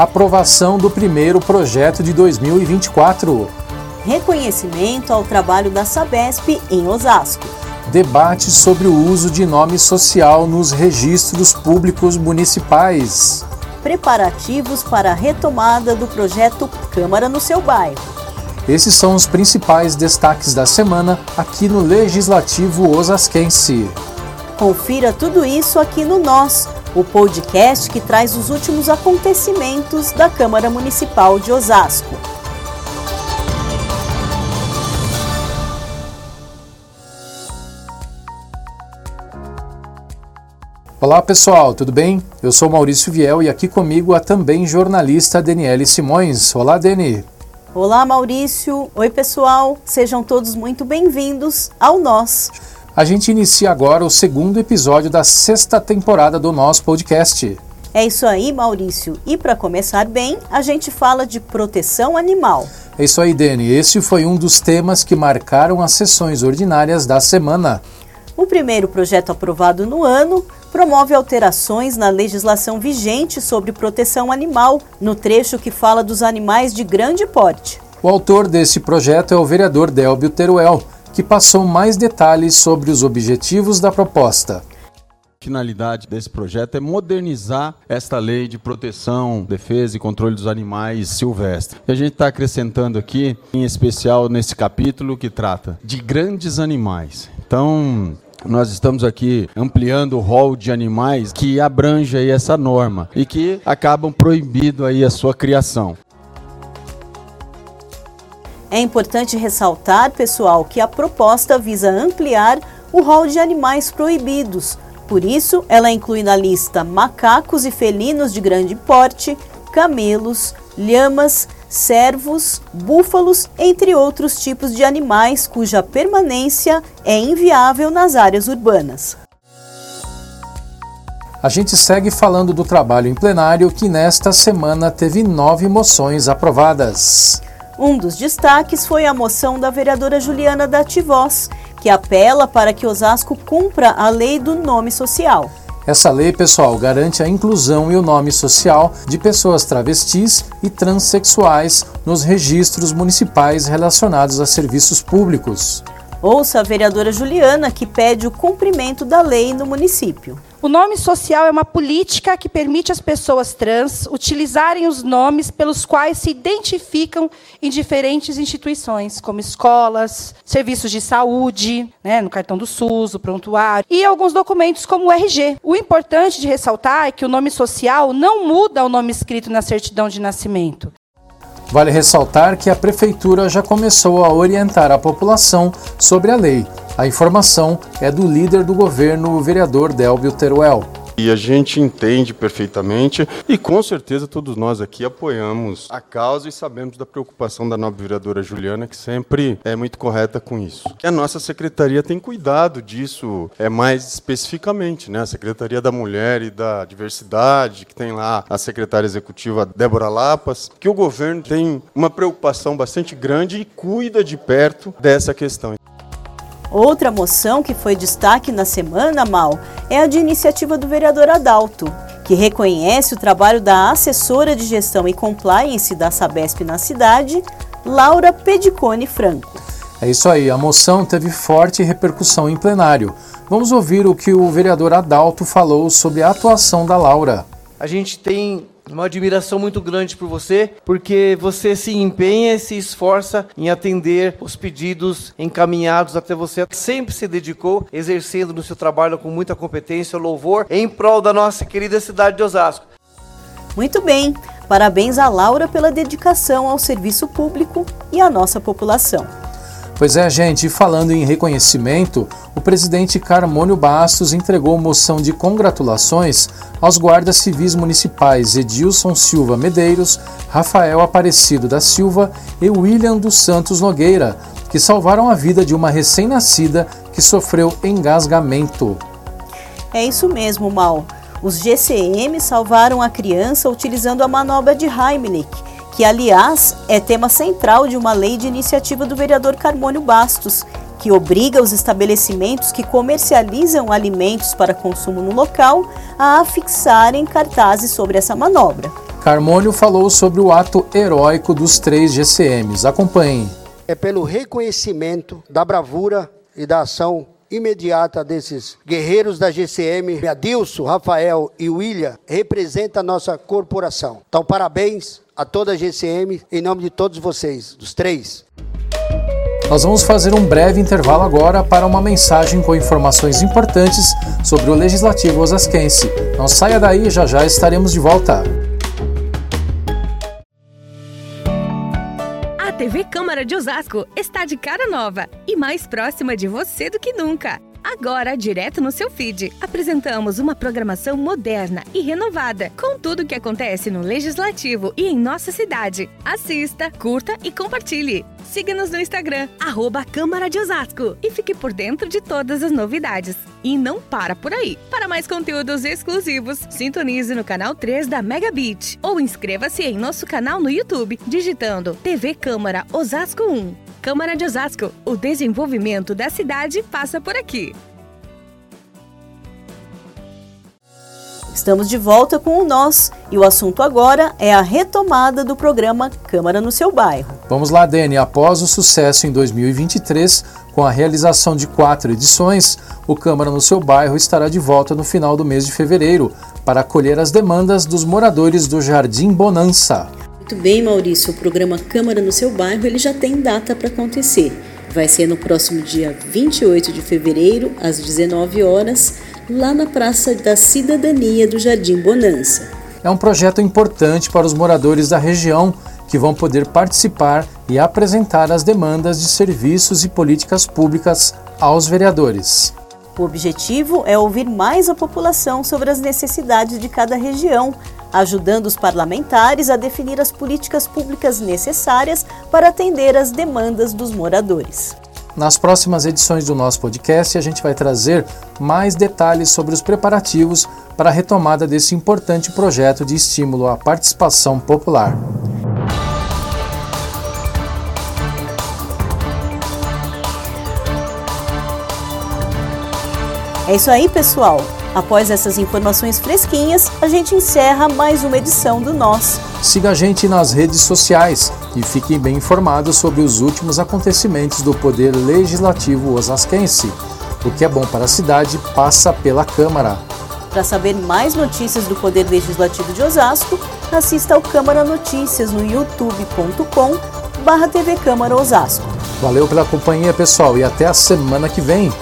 Aprovação do primeiro projeto de 2024. Reconhecimento ao trabalho da Sabesp em Osasco. Debate sobre o uso de nome social nos registros públicos municipais. Preparativos para a retomada do projeto Câmara no seu bairro. Esses são os principais destaques da semana aqui no Legislativo Osasquense. Confira tudo isso aqui no Nós, o podcast que traz os últimos acontecimentos da Câmara Municipal de Osasco. Olá pessoal, tudo bem? Eu sou Maurício Viel e aqui comigo a também jornalista Daniele Simões. Olá, Dani. Olá, Maurício. Oi, pessoal. Sejam todos muito bem-vindos ao Nós. A gente inicia agora o segundo episódio da sexta temporada do nosso podcast. É isso aí, Maurício. E para começar bem, a gente fala de proteção animal. É isso aí, Dani. Esse foi um dos temas que marcaram as sessões ordinárias da semana. O primeiro projeto aprovado no ano promove alterações na legislação vigente sobre proteção animal, no trecho que fala dos animais de grande porte. O autor desse projeto é o vereador Delbio Teruel, que passou mais detalhes sobre os objetivos da proposta. A finalidade desse projeto é modernizar esta lei de proteção, defesa e controle dos animais silvestres. E a gente está acrescentando aqui, em especial nesse capítulo que trata de grandes animais. Então, nós estamos aqui ampliando o rol de animais que abrange aí essa norma e que acabam proibindo aí a sua criação. É importante ressaltar, pessoal, que a proposta visa ampliar o rol de animais proibidos. Por isso, ela inclui na lista macacos e felinos de grande porte, camelos, lhamas, cervos, búfalos, entre outros tipos de animais cuja permanência é inviável nas áreas urbanas. A gente segue falando do trabalho em plenário que nesta semana teve nove moções aprovadas. Um dos destaques foi a moção da vereadora Juliana Dativós, que apela para que Osasco cumpra a lei do nome social. Essa lei, pessoal, garante a inclusão e o nome social de pessoas travestis e transexuais nos registros municipais relacionados a serviços públicos. Ouça a vereadora Juliana, que pede o cumprimento da lei no município. O nome social é uma política que permite às pessoas trans utilizarem os nomes pelos quais se identificam em diferentes instituições, como escolas, serviços de saúde, né, no cartão do SUS, o prontuário, e alguns documentos como o RG. O importante de ressaltar é que o nome social não muda o nome escrito na certidão de nascimento. Vale ressaltar que a Prefeitura já começou a orientar a população sobre a lei. A informação é do líder do governo, o vereador Delbio Teruel. E a gente entende perfeitamente e com certeza todos nós aqui apoiamos a causa e sabemos da preocupação da nova vereadora Juliana, que sempre é muito correta com isso. E a nossa secretaria tem cuidado disso é mais especificamente, né? A Secretaria da Mulher e da Diversidade, que tem lá a secretária executiva Débora Lapas, que o governo tem uma preocupação bastante grande e cuida de perto dessa questão. Outra moção que foi destaque na semana, Mal, é a de iniciativa do vereador Adalto, que reconhece o trabalho da assessora de gestão e compliance da Sabesp na cidade, Laura Pedicone Franco. É isso aí, a moção teve forte repercussão em plenário. Vamos ouvir o que o vereador Adalto falou sobre a atuação da Laura. A gente tem uma admiração muito grande por você, porque você se empenha e se esforça em atender os pedidos encaminhados até você. Sempre se dedicou, exercendo no seu trabalho com muita competência, louvor, em prol da nossa querida cidade de Osasco. Muito bem, parabéns a Laura pela dedicação ao serviço público e à nossa população. Pois é, gente, falando em reconhecimento, o presidente Carmônio Bastos entregou moção de congratulações aos guardas civis municipais Edilson Silva Medeiros, Rafael Aparecido da Silva e William dos Santos Nogueira, que salvaram a vida de uma recém-nascida que sofreu engasgamento. É isso mesmo, Mal. Os GCM salvaram a criança utilizando a manobra de Heimlich que, aliás, é tema central de uma lei de iniciativa do vereador Carmônio Bastos, que obriga os estabelecimentos que comercializam alimentos para consumo no local a afixarem cartazes sobre essa manobra. Carmônio falou sobre o ato heróico dos três GCMs. Acompanhe. É pelo reconhecimento da bravura e da ação imediata desses guerreiros da GCM, Adilson, Rafael e William, representa a nossa corporação. Então, parabéns a toda a GCM, em nome de todos vocês, dos três. Nós vamos fazer um breve intervalo agora para uma mensagem com informações importantes sobre o Legislativo Osasquense. Não saia daí, já já estaremos de volta. A TV Câmara de Osasco está de cara nova e mais próxima de você do que nunca. Agora, direto no seu feed, apresentamos uma programação moderna e renovada, com tudo o que acontece no Legislativo e em nossa cidade. Assista, curta e compartilhe. Siga-nos no Instagram, arroba Câmara de Osasco, e fique por dentro de todas as novidades. E não para por aí. Para mais conteúdos exclusivos, sintonize no canal 3 da Megabit ou inscreva-se em nosso canal no YouTube, digitando TV Câmara Osasco 1. Câmara de Osasco. O desenvolvimento da cidade passa por aqui. Estamos de volta com o Nós e o assunto agora é a retomada do programa Câmara no seu bairro. Vamos lá, Dani. Após o sucesso em 2023, com a realização de quatro edições, o Câmara no seu bairro estará de volta no final do mês de fevereiro para acolher as demandas dos moradores do Jardim Bonança. Muito bem, Maurício. O programa Câmara no seu bairro ele já tem data para acontecer. Vai ser no próximo dia 28 de fevereiro, às 19 horas, lá na Praça da Cidadania do Jardim Bonança. É um projeto importante para os moradores da região que vão poder participar e apresentar as demandas de serviços e políticas públicas aos vereadores. O objetivo é ouvir mais a população sobre as necessidades de cada região, ajudando os parlamentares a definir as políticas públicas necessárias para atender às demandas dos moradores. Nas próximas edições do nosso podcast, a gente vai trazer mais detalhes sobre os preparativos para a retomada desse importante projeto de estímulo à participação popular. É isso aí, pessoal. Após essas informações fresquinhas, a gente encerra mais uma edição do Nós. Siga a gente nas redes sociais e fique bem informado sobre os últimos acontecimentos do Poder Legislativo osasquense. O que é bom para a cidade passa pela Câmara. Para saber mais notícias do Poder Legislativo de Osasco, assista ao Câmara Notícias no youtube.com barra TV Câmara Osasco. Valeu pela companhia, pessoal, e até a semana que vem.